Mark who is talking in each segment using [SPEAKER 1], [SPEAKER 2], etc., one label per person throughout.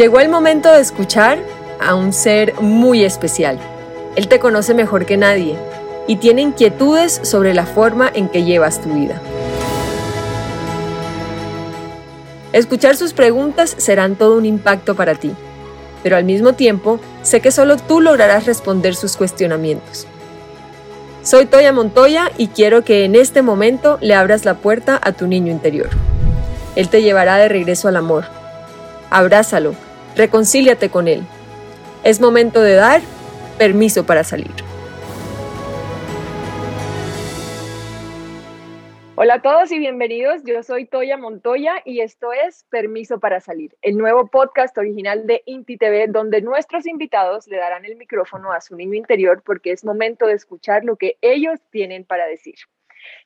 [SPEAKER 1] Llegó el momento de escuchar a un ser muy especial. Él te conoce mejor que nadie y tiene inquietudes sobre la forma en que llevas tu vida. Escuchar sus preguntas serán todo un impacto para ti, pero al mismo tiempo sé que solo tú lograrás responder sus cuestionamientos. Soy Toya Montoya y quiero que en este momento le abras la puerta a tu niño interior. Él te llevará de regreso al amor. Abrázalo, reconcíliate con él. Es momento de dar permiso para salir. Hola a todos y bienvenidos. Yo soy Toya Montoya y esto es Permiso para Salir, el nuevo podcast original de Inti TV, donde nuestros invitados le darán el micrófono a su niño interior porque es momento de escuchar lo que ellos tienen para decir.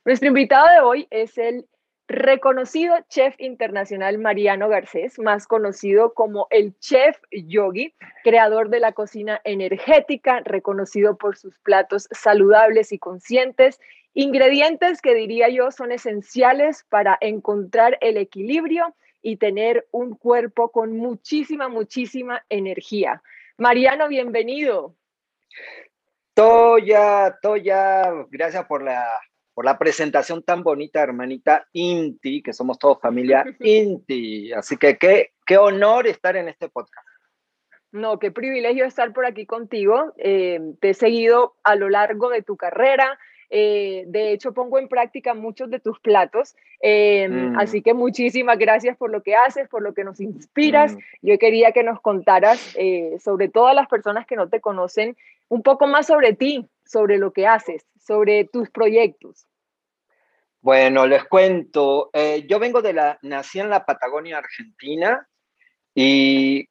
[SPEAKER 1] Nuestro invitado de hoy es el reconocido chef internacional Mariano Garcés, más conocido como el chef yogi, creador de la cocina energética, reconocido por sus platos saludables y conscientes, ingredientes que diría yo son esenciales para encontrar el equilibrio y tener un cuerpo con muchísima, muchísima energía. Mariano, bienvenido.
[SPEAKER 2] Toya, Toya, gracias por la por la presentación tan bonita, hermanita Inti, que somos todos familia Inti. Así que qué, qué honor estar en este podcast.
[SPEAKER 1] No, qué privilegio estar por aquí contigo. Eh, te he seguido a lo largo de tu carrera. Eh, de hecho, pongo en práctica muchos de tus platos. Eh, mm. Así que muchísimas gracias por lo que haces, por lo que nos inspiras. Mm. Yo quería que nos contaras, sobre todas las personas que no te conocen, un poco más sobre ti, sobre lo que haces, sobre tus proyectos.
[SPEAKER 2] Bueno, les cuento. Eh, yo vengo de la, nací en la Patagonia Argentina y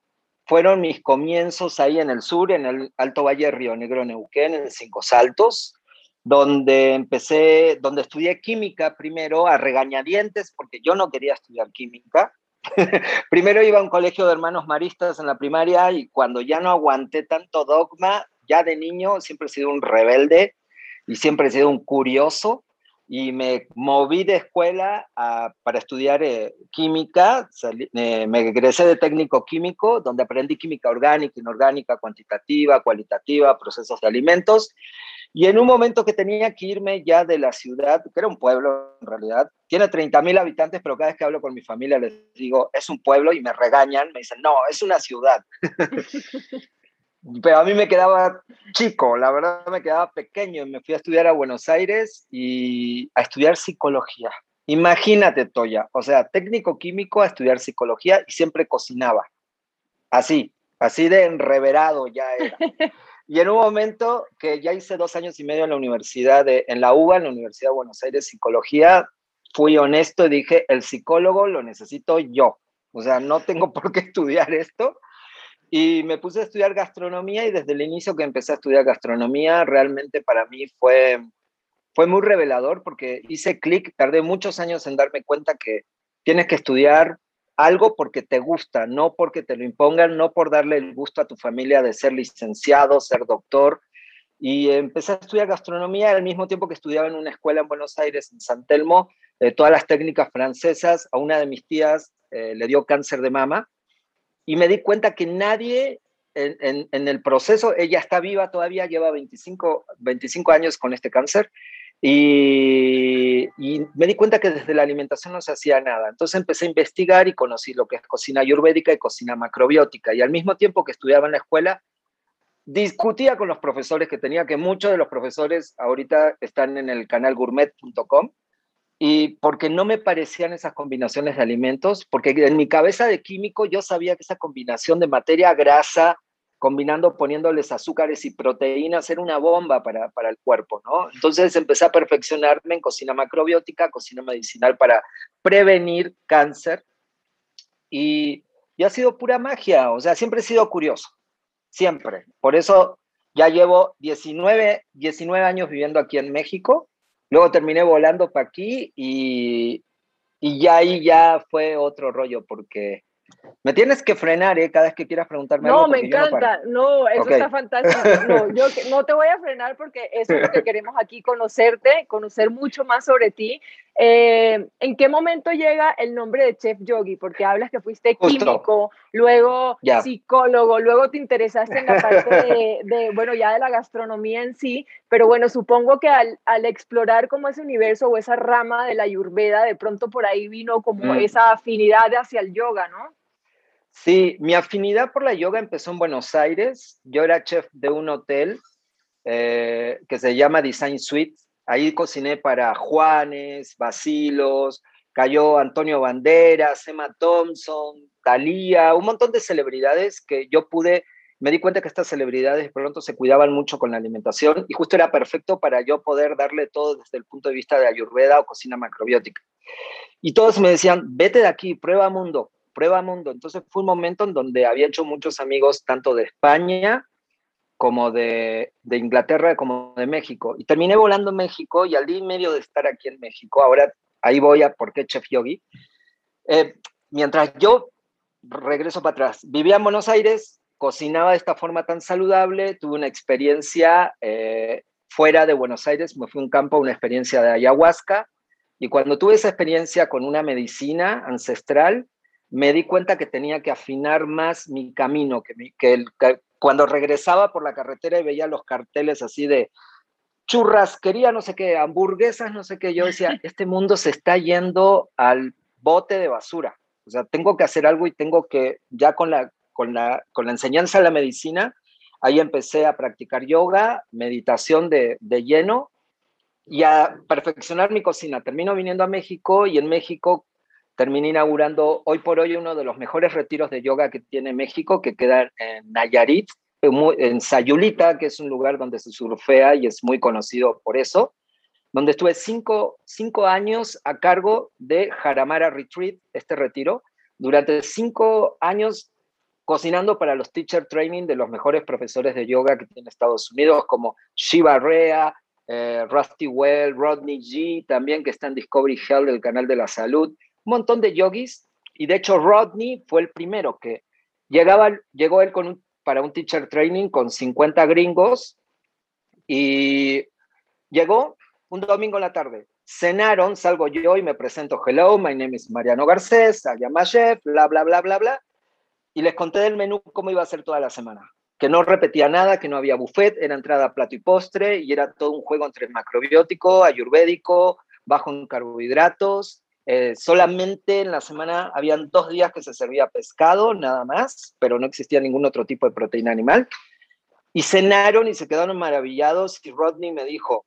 [SPEAKER 2] fueron mis comienzos ahí en el sur, en el Alto Valle Río Negro, Neuquén, en Cinco Saltos, donde empecé, donde estudié química primero a regañadientes, porque yo no quería estudiar química. primero iba a un colegio de hermanos maristas en la primaria y cuando ya no aguanté tanto dogma, ya de niño siempre he sido un rebelde y siempre he sido un curioso y me moví de escuela para estudiar eh, química, eh, me egresé de técnico químico, donde aprendí química orgánica, inorgánica, cuantitativa, cualitativa, procesos de alimentos, y en un momento que tenía que irme ya de la ciudad, que era un pueblo en realidad, tiene 30.000 habitantes, pero cada vez que hablo con mi familia les digo, es un pueblo y me regañan, me dicen, no, es una ciudad. pero a mí me quedaba chico, la verdad me quedaba pequeño. Me fui a estudiar a Buenos Aires y a estudiar psicología. Imagínate, Toya, o sea, técnico químico a estudiar psicología y siempre cocinaba. Así, así de enreverado ya era. Y en un momento que ya hice dos años y medio en la universidad, de, en la UBA, en la Universidad de Buenos Aires, psicología, fui honesto y dije, el psicólogo lo necesito yo. O sea, no tengo por qué estudiar esto y me puse a estudiar gastronomía y desde el inicio que empecé a estudiar gastronomía, realmente para mí fue, fue muy revelador porque hice clic, tardé muchos años en darme cuenta que tienes que estudiar algo porque te gusta, no porque te lo impongan, no por darle el gusto a tu familia de ser licenciado, ser doctor. Y empecé a estudiar gastronomía al mismo tiempo que estudiaba en una escuela en Buenos Aires, en San Telmo, eh, todas las técnicas francesas. A una de mis tías eh, le dio cáncer de mama y me di cuenta que nadie en, en, el proceso, ella está viva todavía, lleva 25, 25 años con este cáncer, y, y, me di cuenta que desde la alimentación no se hacía nada. Entonces empecé a investigar y conocí lo que es cocina ayurvédica y cocina macrobiótica. Y al mismo tiempo que estudiaba en la escuela, discutía con los profesores que tenía, que muchos de los profesores ahorita están en el canal gourmet.com y porque no me parecían esas combinaciones de alimentos, porque en mi cabeza de químico yo sabía que esa combinación de materia grasa, combinando, poniéndoles azúcares y proteínas, era una bomba para, para el cuerpo, ¿no? Entonces empecé a perfeccionarme en cocina macrobiótica, cocina medicinal para prevenir cáncer, y, y ha sido pura magia, o sea, siempre he sido curioso, siempre. Por eso ya llevo 19, 19 años viviendo aquí en México Luego terminé volando para aquí y, y ya ahí ya fue otro rollo porque me tienes que frenar, ¿eh? Cada vez que quieras preguntarme
[SPEAKER 1] no, me encanta. No, eso está fantástico. No, yo no te voy a frenar porque eso es lo que queremos aquí, conocerte, conocer mucho más sobre ti. Eh, ¿En qué momento llega el nombre de Chef Yogi? Porque hablas que fuiste químico, luego psicólogo, luego te interesaste en la parte de, bueno, ya de la gastronomía en sí, pero bueno, supongo que al, explorar como ese universo o esa rama de la ayurveda, de pronto por ahí vino como mm. esa afinidad hacia el yoga, ¿no?
[SPEAKER 2] Sí, mi afinidad por la yoga empezó en Buenos Aires. Yo era chef de un hotel eh, que se llama Design Suite Ahí cociné para Juanes, Basilos, cayó Antonio Banderas, Emma Thompson, Talía, un montón de celebridades que yo pude, me di cuenta que estas celebridades pronto se cuidaban mucho con la alimentación y justo era perfecto para yo poder darle todo desde el punto de vista de ayurveda o cocina macrobiótica. Y todos me decían, vete de aquí, prueba mundo, prueba mundo. Entonces fue un momento en donde había hecho muchos amigos tanto de España como de, Inglaterra como de México. Y terminé volando en México y al día y medio de estar aquí en México, ahora ahí voy a por qué Chef Yogi, eh, mientras yo regreso para atrás, vivía en Buenos Aires, cocinaba de esta forma tan saludable, tuve una experiencia eh, fuera de Buenos Aires, me fui a un campo, una experiencia de ayahuasca, y cuando tuve esa experiencia con una medicina ancestral, me di cuenta que tenía que afinar más mi camino, que, que, el, cuando regresaba por la carretera y veía los carteles así de churrasquería, no sé qué, hamburguesas, no sé qué, yo decía, este mundo se está yendo al bote de basura. O sea, tengo que hacer algo y tengo que, ya con la, con la, con la enseñanza de la medicina, ahí empecé a practicar yoga, meditación de, de lleno y a perfeccionar mi cocina. Termino viniendo a México y en México terminé inaugurando hoy por hoy uno de los mejores retiros de yoga que tiene México, que queda en Nayarit, en Sayulita, que es un lugar donde se surfea y es muy conocido por eso, donde estuve cinco, cinco años a cargo de Jaramara Retreat, este retiro, durante cinco años cocinando para los teacher training de los mejores profesores de yoga que tiene Estados Unidos, como Shiva Rea, eh, Rusty Well, Rodney G, también que está en Discovery Health del canal de la salud, un montón de yogis, y de hecho Rodney fue el primero que llegaba, llegó él para un teacher training con 50 gringos y llegó un domingo en la tarde. Cenaron, salgo yo y me presento, hello, my name is Mariano Garcés, chef, bla, bla, bla, bla, bla. Y les conté del menú cómo iba a ser toda la semana. Que no repetía nada, que no había buffet, era entrada, plato y postre, y era todo un juego entre macrobiótico, ayurvédico, bajo en carbohidratos, eh, solamente en la semana habían dos días que se servía pescado, nada más, pero no existía ningún otro tipo de proteína animal. Y cenaron y se quedaron maravillados y Rodney me dijo,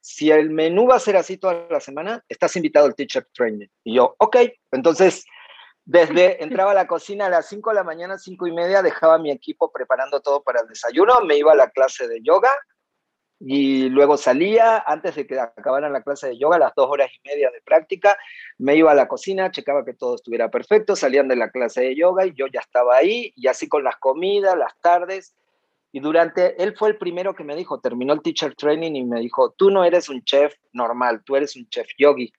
[SPEAKER 2] si el menú va a ser así toda la semana, estás invitado al teacher training. Y yo, ok, entonces desde entraba a la cocina a las 5 de la mañana, 5 y media, dejaba mi equipo preparando todo para el desayuno, me iba a la clase de yoga, y luego salía, antes de que acabaran la clase de yoga, las dos horas y media de práctica, me iba a la cocina, checaba que todo estuviera perfecto, salían de la clase de yoga y yo ya estaba ahí, y así con las comidas, las tardes. Y durante, él fue el primero que me dijo, terminó el teacher training y me dijo, tú no eres un chef normal, tú eres un chef yogi.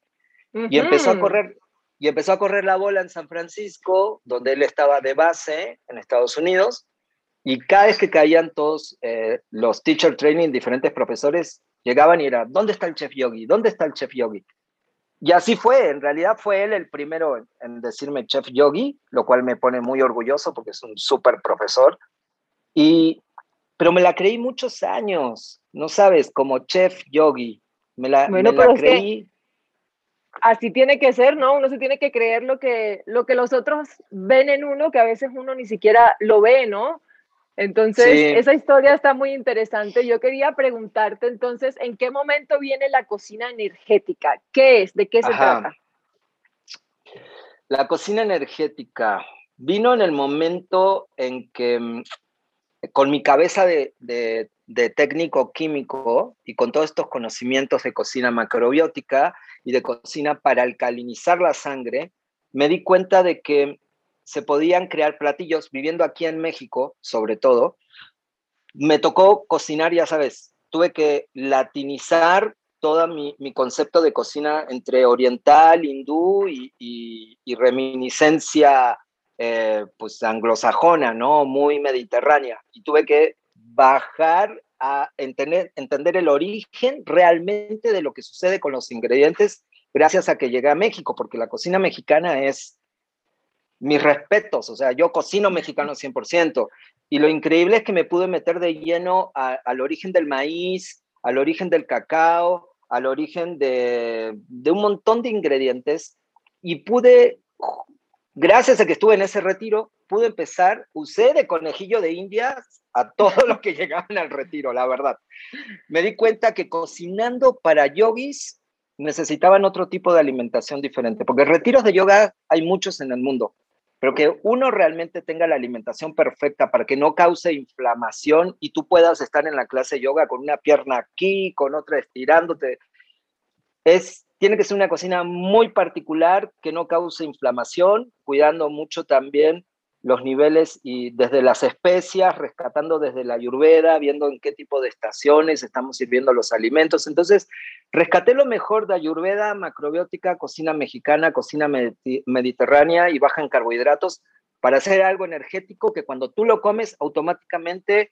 [SPEAKER 2] Y empezó a correr, y empezó a correr la bola en San Francisco, donde él estaba de base en Estados Unidos, y cada vez que caían todos eh, los teacher training, diferentes profesores llegaban y era, ¿dónde está el chef yogi? ¿Dónde está el chef yogi? Y así fue, en realidad fue él el primero en, decirme chef yogi, lo cual me pone muy orgulloso porque es un súper profesor. Y, pero me la creí muchos años, no sabes, como chef yogi. Me la, me la creí.
[SPEAKER 1] así tiene que ser, ¿no? Uno se tiene que creer lo que, lo que los otros ven en uno, que a veces uno ni siquiera lo ve, ¿no? Entonces, esa historia está muy interesante. Yo quería preguntarte entonces, ¿en qué momento viene la cocina energética? ¿Qué es? ¿De qué se trata?
[SPEAKER 2] La cocina energética vino en el momento en que mm, con mi cabeza de, de técnico químico y con todos estos conocimientos de cocina macrobiótica y de cocina para alcalinizar la sangre, me di cuenta de que se podían crear platillos, viviendo aquí en México, sobre todo, me tocó cocinar, ya sabes, tuve que latinizar todo mi, concepto de cocina entre oriental, hindú y, reminiscencia eh, pues anglosajona, ¿no? Muy mediterránea. Y tuve que bajar a entender, entender el origen realmente de lo que sucede con los ingredientes gracias a que llegué a México, porque la cocina mexicana es mis respetos, o sea, yo cocino mexicano 100%, y lo increíble es que me pude meter de lleno al origen del maíz, al origen del cacao, al origen de, de un montón de ingredientes, y pude, gracias a que estuve en ese retiro, pude empezar, usé de conejillo de indias a todos los que llegaban al retiro, la verdad. Me di cuenta que cocinando para yogis necesitaban otro tipo de alimentación diferente, porque retiros de yoga hay muchos en el mundo, pero que uno realmente tenga la alimentación perfecta para que no cause inflamación y tú puedas estar en la clase de yoga con una pierna aquí, con otra estirándote, es tiene que ser una cocina muy particular que no cause inflamación, cuidando mucho también los niveles y desde las especias, rescatando desde la ayurveda, viendo en qué tipo de estaciones estamos sirviendo los alimentos. Entonces, rescaté lo mejor de ayurveda, macrobiótica, cocina mexicana, cocina mediterránea y baja en carbohidratos para hacer algo energético que cuando tú lo comes automáticamente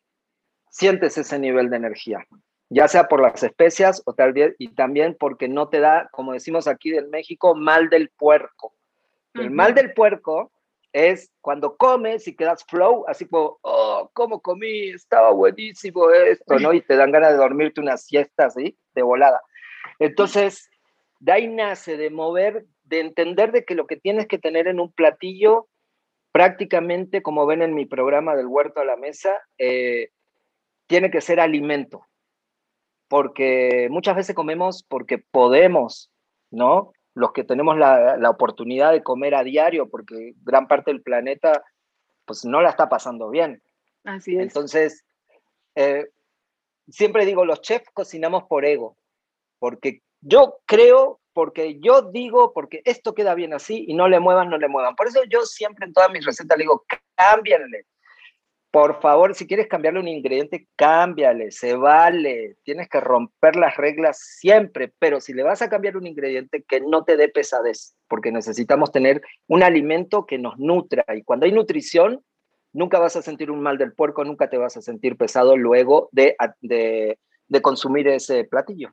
[SPEAKER 2] sientes ese nivel de energía, ya sea por las especias o tal vez y también porque no te da, como decimos aquí en México, mal del puerco. El mal del puerco es cuando comes y quedas flow, así como, oh, ¿cómo comí? Estaba buenísimo esto, ¿no? Y te dan ganas de dormirte una siesta así, de volada. Entonces, de ahí nace de mover, de entender de que lo que tienes que tener en un platillo, prácticamente, como ven en mi programa del huerto a la mesa, eh, tiene que ser alimento. Porque muchas veces comemos porque podemos, ¿no? Los que tenemos la, oportunidad de comer a diario, porque gran parte del planeta pues no la está pasando bien.
[SPEAKER 1] Así es.
[SPEAKER 2] Entonces, eh, siempre digo, los chefs cocinamos por ego, porque yo creo, porque yo digo, porque esto queda bien así y no le muevan, no le muevan. Por eso yo siempre en todas mis recetas le digo, cámbianle, por favor, si quieres cambiarle un ingrediente, cámbiale, se vale. Tienes que romper las reglas siempre, pero si le vas a cambiar un ingrediente, que no te dé pesadez, porque necesitamos tener un alimento que nos nutra. Y cuando hay nutrición, nunca vas a sentir un mal del puerco, nunca te vas a sentir pesado luego de, de, de consumir ese platillo.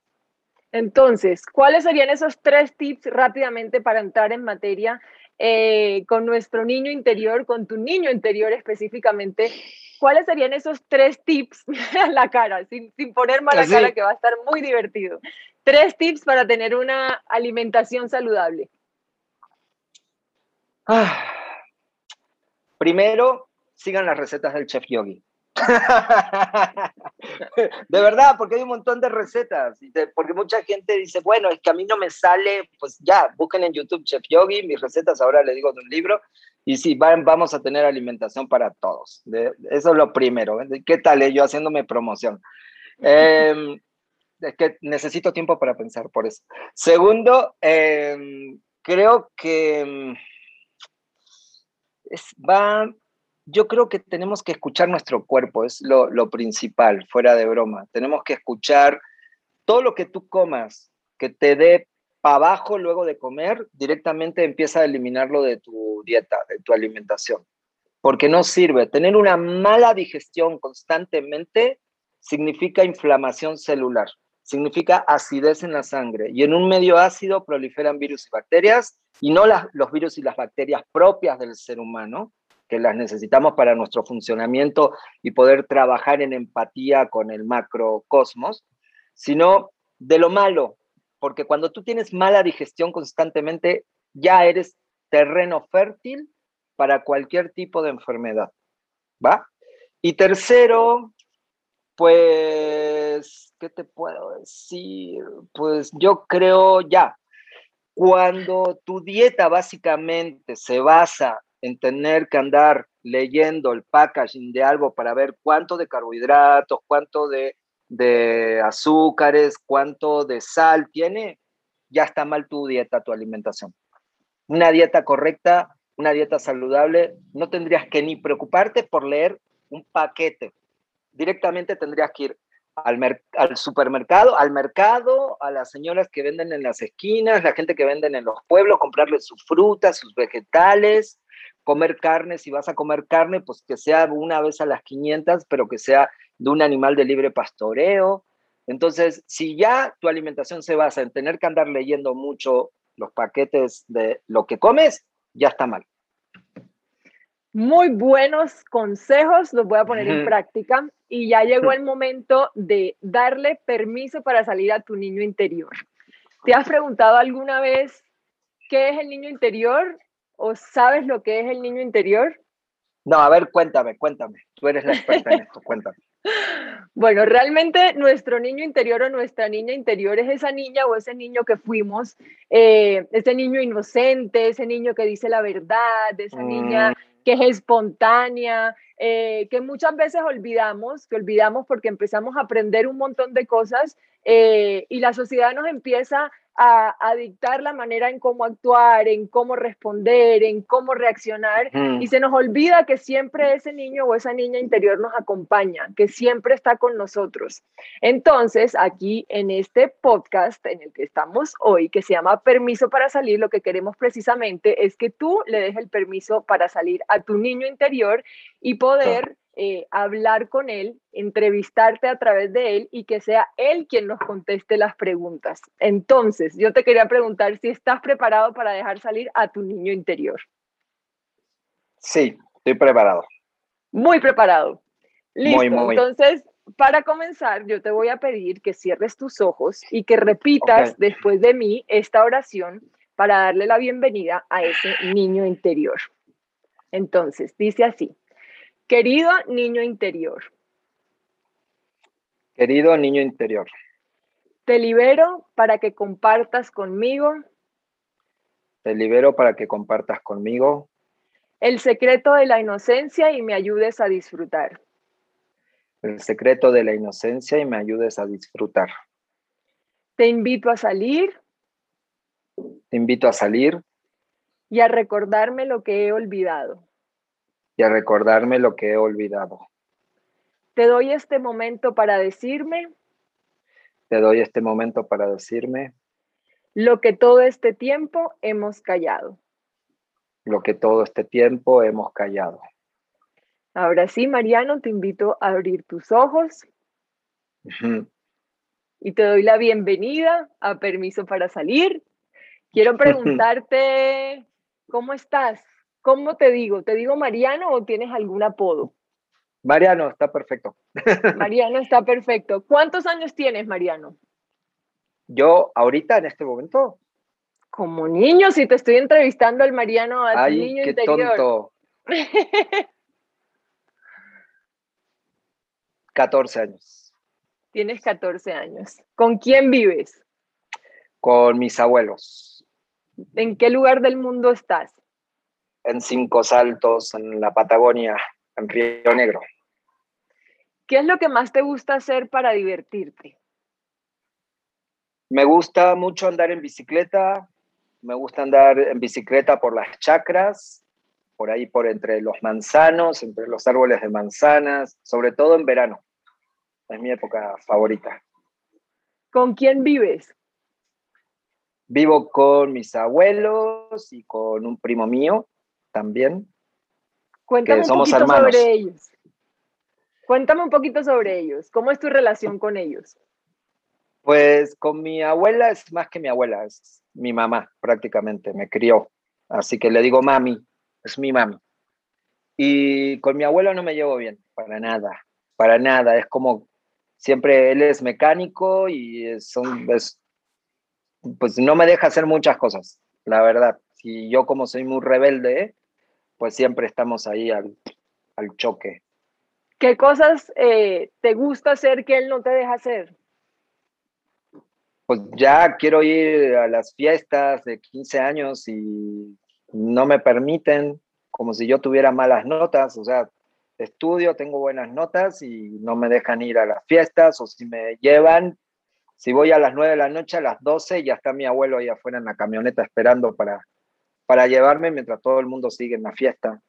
[SPEAKER 1] Entonces, ¿cuáles serían esos tres tips rápidamente para entrar en materia eh, con nuestro niño interior, con tu niño interior específicamente, ¿cuáles serían esos tres tips a la cara, sin, sin poner mala cara, que va a estar muy divertido? Tres tips para tener una alimentación saludable.
[SPEAKER 2] Ah. Primero, sigan las recetas del chef yogi. de verdad, porque hay un montón de recetas, porque mucha gente dice, bueno, es que a mí no me sale, pues ya, busquen en YouTube Chef Yogi, mis recetas ahora le digo de un libro, y sí, vamos a tener alimentación para todos. eso es lo primero. ¿eh? ¿Qué tal eh? yo haciéndome promoción? Em, es que necesito tiempo para pensar por eso. Segundo, em, creo que em, es, va, yo creo que tenemos que escuchar nuestro cuerpo, es lo, principal, fuera de broma. Tenemos que escuchar todo lo que tú comas, que te dé para abajo luego de comer, directamente empieza a eliminarlo de tu dieta, de tu alimentación. Porque no sirve. Tener una mala digestión constantemente significa inflamación celular, significa acidez en la sangre. Y en un medio ácido proliferan virus y bacterias, y no los virus y las bacterias propias del ser humano, que las necesitamos para nuestro funcionamiento y poder trabajar en empatía con el macrocosmos, sino de lo malo, porque cuando tú tienes mala digestión constantemente, ya eres terreno fértil para cualquier tipo de enfermedad, ¿va? Y tercero, pues, ¿qué te puedo decir? Pues yo creo ya, cuando tu dieta básicamente se basa en tener que andar leyendo el packaging de algo para ver cuánto de carbohidratos, cuánto de, azúcares, cuánto de sal tiene, ya está mal tu dieta, tu alimentación. Una dieta correcta, una dieta saludable, no tendrías que ni preocuparte por leer un paquete. Directamente tendrías que ir al, al, supermercado, al mercado, a las señoras que venden en las esquinas, la gente que venden en los pueblos, comprarles sus frutas, sus vegetales, comer carne, si vas a comer carne, pues que sea una vez a las 500, pero que sea de un animal de libre pastoreo. Entonces, si ya tu alimentación se basa en tener que andar leyendo mucho los paquetes de lo que comes, ya está mal.
[SPEAKER 1] Muy buenos consejos, los voy a poner en práctica y ya llegó el momento de darle permiso para salir a tu niño interior. ¿Te has preguntado alguna vez qué es el niño interior o sabes lo que es el niño interior?
[SPEAKER 2] No, a ver, cuéntame, cuéntame. Tú eres la experta en esto, cuéntame.
[SPEAKER 1] Bueno, realmente nuestro niño interior o nuestra niña interior es esa niña o ese niño que fuimos, eh, ese niño inocente, ese niño que dice la verdad, esa niña mm. que es espontánea, eh, que muchas veces olvidamos, que olvidamos porque empezamos a aprender un montón de cosas eh, y la sociedad nos empieza a, dictar la manera en cómo actuar, en cómo responder, en cómo reaccionar, y se nos olvida que siempre ese niño o esa niña interior nos acompaña, que siempre está con nosotros. Entonces, aquí en este podcast en el que estamos hoy, que se llama Permiso para salir, lo que queremos precisamente es que tú le des el permiso para salir a tu niño interior y poder... Eh, hablar con él, entrevistarte a través de él y que sea él quien nos conteste las preguntas. Entonces, yo te quería preguntar si estás preparado para dejar salir a tu niño interior.
[SPEAKER 2] Sí, estoy preparado.
[SPEAKER 1] Muy preparado. Listo. Entonces, para comenzar, yo te voy a pedir que cierres tus ojos y que repitas después de mí esta oración para darle la bienvenida a ese niño interior. Entonces, dice así. Querido niño interior.
[SPEAKER 2] Querido niño interior.
[SPEAKER 1] Te libero para que compartas conmigo.
[SPEAKER 2] Te libero para que compartas conmigo.
[SPEAKER 1] El secreto de la inocencia y me ayudes a disfrutar.
[SPEAKER 2] El secreto de la inocencia y me ayudes a disfrutar.
[SPEAKER 1] Te invito a salir.
[SPEAKER 2] Te invito a salir.
[SPEAKER 1] Y a recordarme lo que he olvidado
[SPEAKER 2] y a recordarme lo que he olvidado.
[SPEAKER 1] Te doy este momento para decirme.
[SPEAKER 2] Te doy este momento para decirme.
[SPEAKER 1] Lo que todo este tiempo hemos callado.
[SPEAKER 2] Lo que todo este tiempo hemos callado.
[SPEAKER 1] Ahora sí, Mariano, te invito a abrir tus ojos. Y te doy la bienvenida a Permiso para Salir. Quiero preguntarte, ¿cómo estás? ¿Cómo te digo? ¿Te digo Mariano o tienes algún apodo?
[SPEAKER 2] Mariano, está perfecto.
[SPEAKER 1] Mariano está perfecto. ¿Cuántos años tienes, Mariano?
[SPEAKER 2] Yo, ahorita, en este momento.
[SPEAKER 1] Como niño, si te estoy entrevistando al Mariano, a
[SPEAKER 2] Ay, niño qué Tonto. 14 años.
[SPEAKER 1] Tienes 14 años. ¿Con quién vives?
[SPEAKER 2] Con mis abuelos.
[SPEAKER 1] ¿En qué lugar del mundo estás?
[SPEAKER 2] En Cinco Saltos, en la Patagonia, en Río Negro.
[SPEAKER 1] ¿Qué es lo que más te gusta hacer para divertirte?
[SPEAKER 2] Me gusta mucho andar en bicicleta, me gusta andar en bicicleta por las chacras, por ahí por entre los manzanos, entre los árboles de manzanas, sobre todo en verano. Es mi época favorita.
[SPEAKER 1] ¿Con quién vives?
[SPEAKER 2] Vivo con mis abuelos y con un primo mío también.
[SPEAKER 1] Cuéntame un poquito sobre ellos. Cuéntame un poquito sobre ellos. ¿Cómo es tu relación con ellos?
[SPEAKER 2] Pues con mi abuela es más que mi abuela, es mi mamá prácticamente, me crió. Así que le digo mami, es mi mami. Y con mi abuelo no me llevo bien, para nada, para nada. Es como siempre él es mecánico y son, pues no me deja hacer muchas cosas, la verdad. Y yo como soy muy rebelde, pues siempre estamos ahí al, choque.
[SPEAKER 1] ¿Qué cosas eh, te gusta hacer que él no te deja hacer?
[SPEAKER 2] Pues ya quiero ir a las fiestas de 15 años y no me permiten, como si yo tuviera malas notas, o sea, estudio, tengo buenas notas y no me dejan ir a las fiestas o si me llevan, si voy a las 9 de la noche, a las 12 ya está mi abuelo ahí afuera en la camioneta esperando para, para llevarme mientras todo el mundo sigue en la fiesta.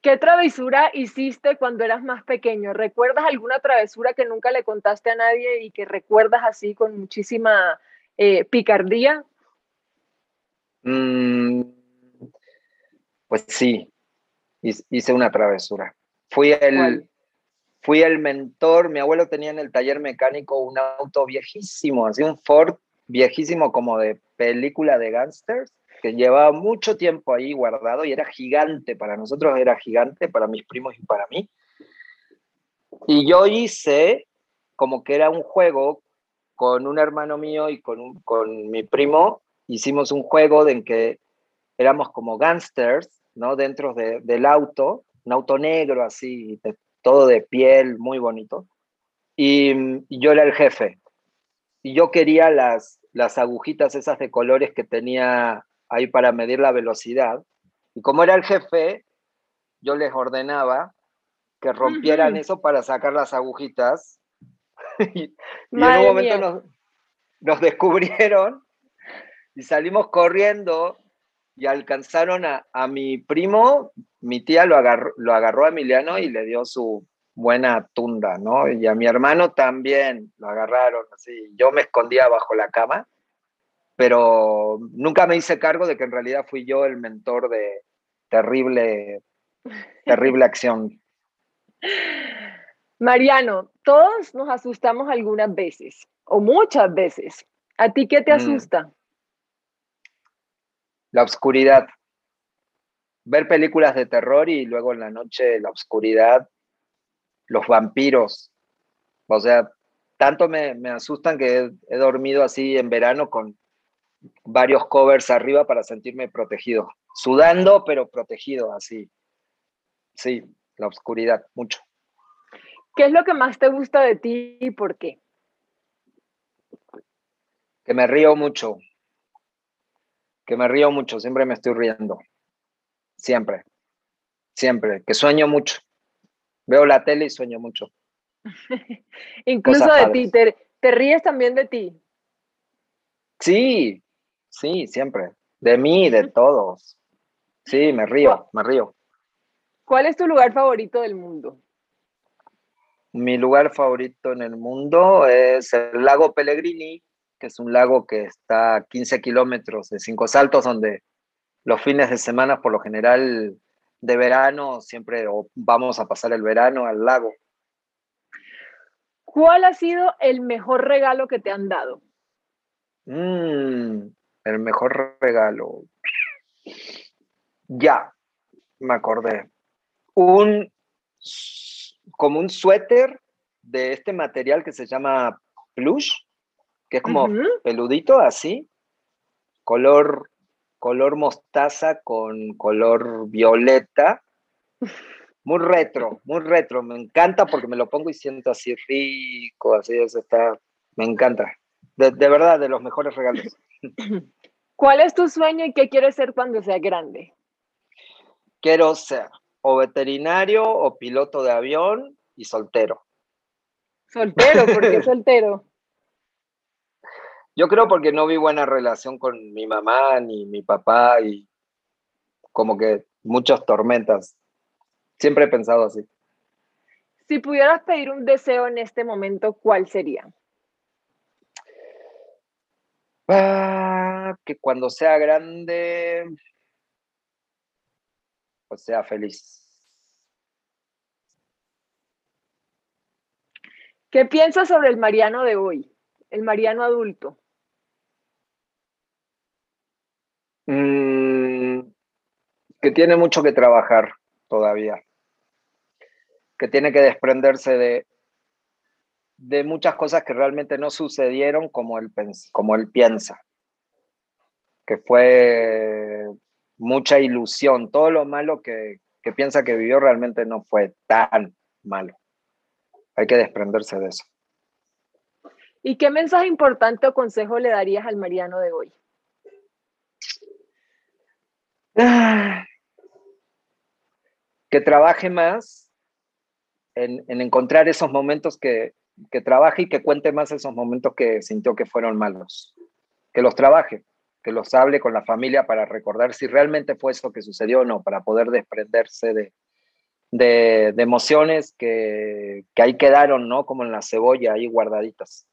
[SPEAKER 1] ¿Qué travesura hiciste cuando eras más pequeño? ¿Recuerdas alguna travesura que nunca le contaste a nadie y que recuerdas así con muchísima eh, picardía?
[SPEAKER 2] Mm, pues sí, hice una travesura. Fui el, fui el mentor, mi abuelo tenía en el taller mecánico un auto viejísimo, así un Ford viejísimo como de película de gangsters que llevaba mucho tiempo ahí guardado y era gigante, para nosotros era gigante, para mis primos y para mí. Y yo hice como que era un juego con un hermano mío y con, con mi primo, hicimos un juego en que éramos como gangsters, ¿no? Dentro del auto, un auto negro así, todo de piel, muy bonito. Y, y, yo era el jefe. Y yo quería las, las agujitas esas de colores que tenía ahí para medir la velocidad. Y como era el jefe, yo les ordenaba que rompieran eso para sacar las agujitas. y, en un momento nos, nos, descubrieron y salimos corriendo y alcanzaron a, a, mi primo, mi tía lo agarró, lo agarró a Emiliano y le dio su buena tunda, ¿no? Y a mi hermano también lo agarraron, así. Yo me escondía bajo la cama pero nunca me hice cargo de que en realidad fui yo el mentor de terrible, terrible acción.
[SPEAKER 1] Mariano, todos nos asustamos algunas veces, o muchas veces. ¿A ti qué te mm. asusta?
[SPEAKER 2] La oscuridad. Ver películas de terror y luego en la noche la oscuridad, los vampiros. O sea, tanto me, asustan que he dormido así en verano con varios covers arriba para sentirme protegido. Sudando, pero protegido, así. Sí, la oscuridad, mucho.
[SPEAKER 1] ¿Qué es lo que más te gusta de ti y por qué?
[SPEAKER 2] Que me río mucho. Que me río mucho, siempre me estoy riendo. Siempre. Siempre. Que sueño mucho. Veo la tele y sueño mucho.
[SPEAKER 1] Incluso de ti, te, te ríes también de ti.
[SPEAKER 2] Sí, Sí, siempre. De mí, de todos. Sí, me río, me río.
[SPEAKER 1] ¿Cuál es tu lugar favorito del mundo?
[SPEAKER 2] Mi lugar favorito en el mundo es el lago Pellegrini, que es un lago que está a 15 kilómetros de Cinco Saltos, donde los fines de semana, por lo general, de verano, siempre vamos a pasar el verano al lago.
[SPEAKER 1] ¿Cuál ha sido el mejor regalo que te han dado?
[SPEAKER 2] Mm, el mejor regalo. Ya, me acordé. Un, como un suéter de este material que se llama plush, que es como peludito así, color, color mostaza con color violeta. Muy retro, muy retro. Me encanta porque me lo pongo y siento así rico, así es, está, me encanta. De, de verdad, de los mejores regalos.
[SPEAKER 1] ¿Cuál es tu sueño y qué quieres ser cuando seas grande?
[SPEAKER 2] Quiero ser o veterinario o piloto de avión y soltero.
[SPEAKER 1] Soltero, ¿por qué soltero?
[SPEAKER 2] Yo creo porque no vi buena relación con mi mamá ni mi papá y como que muchas tormentas. Siempre he pensado así.
[SPEAKER 1] Si pudieras pedir un deseo en este momento, ¿cuál sería?
[SPEAKER 2] Ah, que cuando sea grande, pues sea feliz.
[SPEAKER 1] ¿Qué piensas sobre el Mariano de hoy, el Mariano adulto?
[SPEAKER 2] Mm, que tiene mucho que trabajar todavía, que tiene que desprenderse de, de muchas cosas que realmente no sucedieron como él, como él piensa, que fue mucha ilusión, todo lo malo que, que piensa que vivió realmente no fue tan malo. Hay que desprenderse de eso.
[SPEAKER 1] ¿Y qué mensaje importante o consejo le darías al Mariano de hoy?
[SPEAKER 2] Que trabaje más en, en encontrar esos momentos que, que trabaje y que cuente más esos momentos que sintió que fueron malos. Que los trabaje, que los hable con la familia para recordar si realmente fue eso que sucedió o no, para poder desprenderse de, de, emociones que, que, ahí quedaron, ¿no? Como en la cebolla, ahí guardaditas.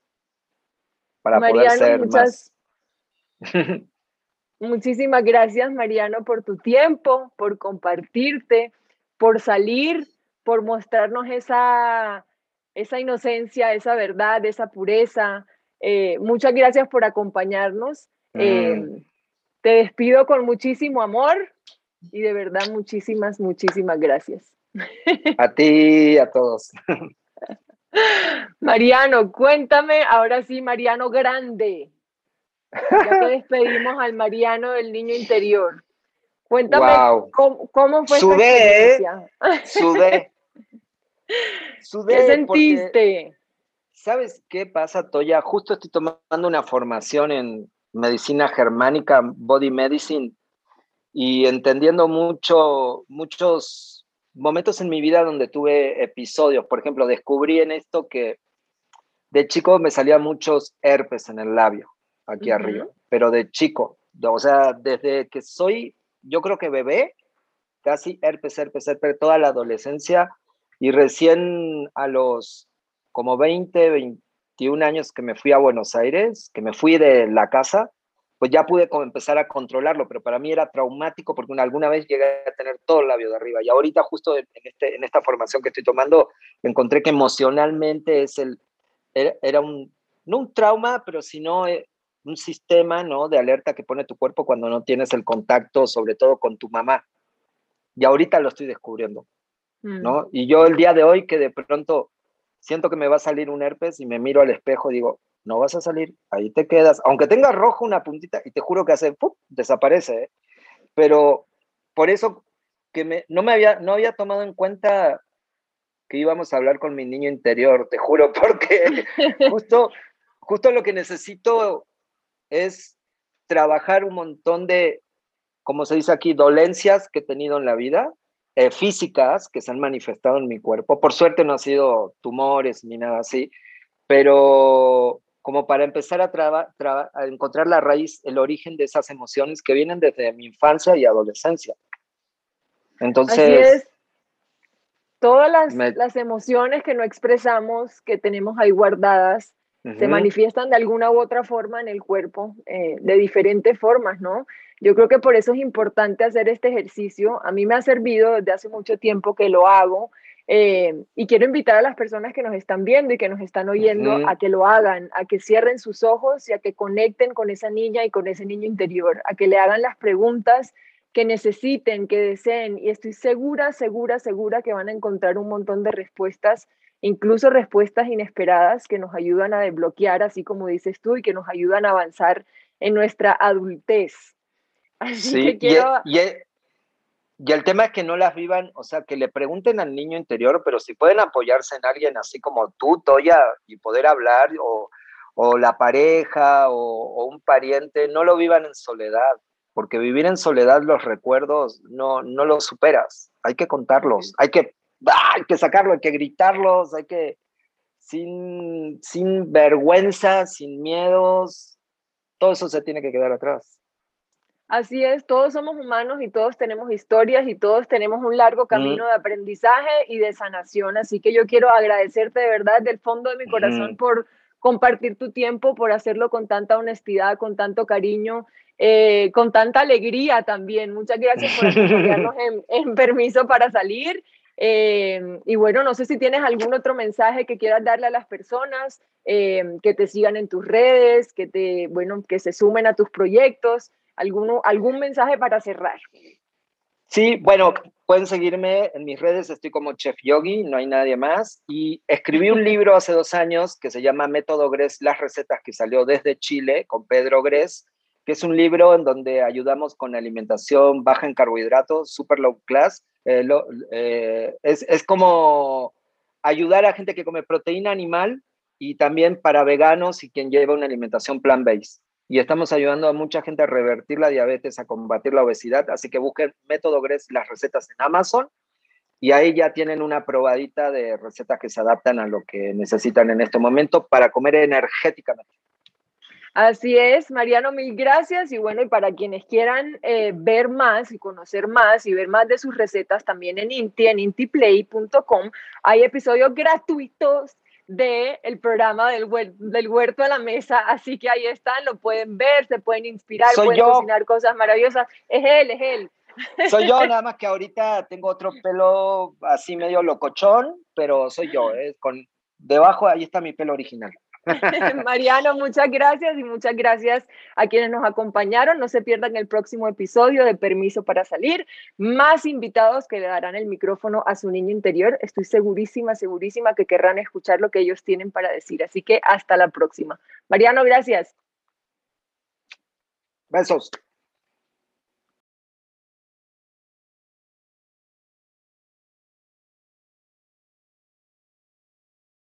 [SPEAKER 2] Para poder ser muchas,
[SPEAKER 1] más. Muchísimas gracias, Mariano, por tu tiempo, por compartirte, por salir, por mostrarnos esa esa inocencia, esa verdad, esa pureza. Eh, muchas gracias por acompañarnos Eh, mm. te despido con muchísimo amor y de verdad muchísimas, muchísimas gracias.
[SPEAKER 2] A ti, a todos.
[SPEAKER 1] Mariano, cuéntame, ahora sí, Mariano Grande. Ya que despedimos al Mariano del niño interior. Cuéntame cómo, fue
[SPEAKER 2] Sudé, esa Sudé.
[SPEAKER 1] Sudé. ¿Qué sentiste?
[SPEAKER 2] ¿Sabes qué pasa, Toya? Justo estoy tomando una formación en medicina germánica, body medicine, y entendiendo mucho, muchos momentos en mi vida donde tuve episodios. Por ejemplo, descubrí en esto que de chico me salían muchos herpes en el labio, aquí arriba, pero de chico, o sea, desde que soy, yo creo que bebé, casi herpes, herpes, herpes, toda la adolescencia, y recién a los como 20, 21 años que me fui a Buenos Aires, que me fui de la casa, pues ya pude empezar a controlarlo, pero para mí era traumático porque alguna vez llegué a tener todo el labio de arriba y ahorita justo en, este, en esta formación que estoy tomando encontré que emocionalmente es el, era, un, no un trauma, pero sino eh, un sistema ¿no? de alerta que pone tu cuerpo cuando no tienes el contacto, sobre todo con tu mamá. Y ahorita lo estoy descubriendo, ¿no? Mm. Y yo el día de hoy que de pronto siento que me va a salir un herpes y me miro al espejo, digo, no vas a salir, ahí te quedas, aunque tenga rojo una puntita, y te juro que hace, ¡pum! desaparece, ¿eh? pero por eso que no me había, no había tomado en cuenta que íbamos a hablar con mi niño interior, te juro, porque justo, justo lo que necesito es trabajar un montón de, como se dice aquí, dolencias que he tenido en la vida, eh, físicas que se han manifestado en mi cuerpo. Por suerte no ha sido tumores ni nada así, pero como para empezar a, encontrar la raíz, el origen de esas emociones que vienen desde mi infancia y adolescencia. Entonces...
[SPEAKER 1] Todas las, emociones que no expresamos, que tenemos ahí guardadas, se manifiestan de alguna u otra forma en el cuerpo, eh, de diferentes formas, ¿no? Yo creo que por eso es importante hacer este ejercicio. A mí me ha servido desde hace mucho tiempo que lo hago eh, y quiero invitar a las personas que nos están viendo y que nos están oyendo a que lo hagan, a que cierren sus ojos y a que conecten con esa niña y con ese niño interior, a que le hagan las preguntas que necesiten, que deseen. Y estoy segura, segura, segura que van a encontrar un montón de respuestas, incluso respuestas inesperadas que nos ayudan a desbloquear, así como dices tú, y que nos ayudan a avanzar en nuestra adultez.
[SPEAKER 2] Así que quiero... Y el tema es que no las vivan, o sea, que le pregunten al niño interior, pero si pueden apoyarse en alguien así como tú, Toya, y poder hablar, o, la pareja, o, un pariente, no lo vivan en soledad, porque vivir en soledad los recuerdos no, no los superas, hay que contarlos, hay que, ¡ah! hay que sacarlo, hay que gritarlos, hay que, sin, sin vergüenza, sin miedos, todo eso se tiene que quedar atrás.
[SPEAKER 1] Así es, todos somos humanos y todos tenemos historias y todos tenemos un largo camino de aprendizaje y de sanación. Así que yo quiero agradecerte de verdad del fondo de mi corazón por compartir tu tiempo, por hacerlo con tanta honestidad, con tanto cariño, eh, con tanta alegría también. Muchas gracias por acompañarnos en, Permiso para Salir. Eh, y bueno, no sé si tienes algún otro mensaje que quieras darle a las personas, eh, que te sigan en tus redes, que te, bueno, que se sumen a tus proyectos. ¿Alguno, ¿Algún mensaje para cerrar?
[SPEAKER 2] Sí, bueno, pueden seguirme en mis redes, estoy como Chef Yogi, no hay nadie más. Y escribí un libro hace dos años que se llama Método Gres, las recetas que salió desde Chile con Pedro Gres, que es un libro en donde ayudamos con alimentación baja en carbohidratos, super low class. Eh, eh, es, es como ayudar a gente que come proteína animal y también para veganos y quien lleva una alimentación plant-based y estamos ayudando a mucha gente a revertir la diabetes, a combatir la obesidad. Así que busquen Método GRES, las recetas en Amazon y ahí ya tienen una probadita de recetas que se adaptan a lo que necesitan en este momento para comer energéticamente.
[SPEAKER 1] Así es, Mariano, mil gracias. Y bueno, y para quienes quieran eh, ver más y conocer más y ver más de sus recetas, también en Inti, en intiplay.com, hay episodios gratuitos del el programa del, del huerto a la mesa, así que ahí están, lo pueden ver, se pueden inspirar, pueden cocinar cosas maravillosas. Es él, es él.
[SPEAKER 2] Soy yo, nada más que ahorita tengo otro pelo así medio locochón, pero soy yo, ¿eh? con debajo ahí está mi pelo original.
[SPEAKER 1] Mariano, muchas gracias y muchas gracias a quienes nos acompañaron. No se pierdan el próximo episodio de Permiso para Salir. Más invitados que le darán el micrófono a su niño interior. Estoy segurísima, segurísima que querrán escuchar lo que ellos tienen para decir. Así que hasta la próxima. Mariano, gracias.
[SPEAKER 2] Besos.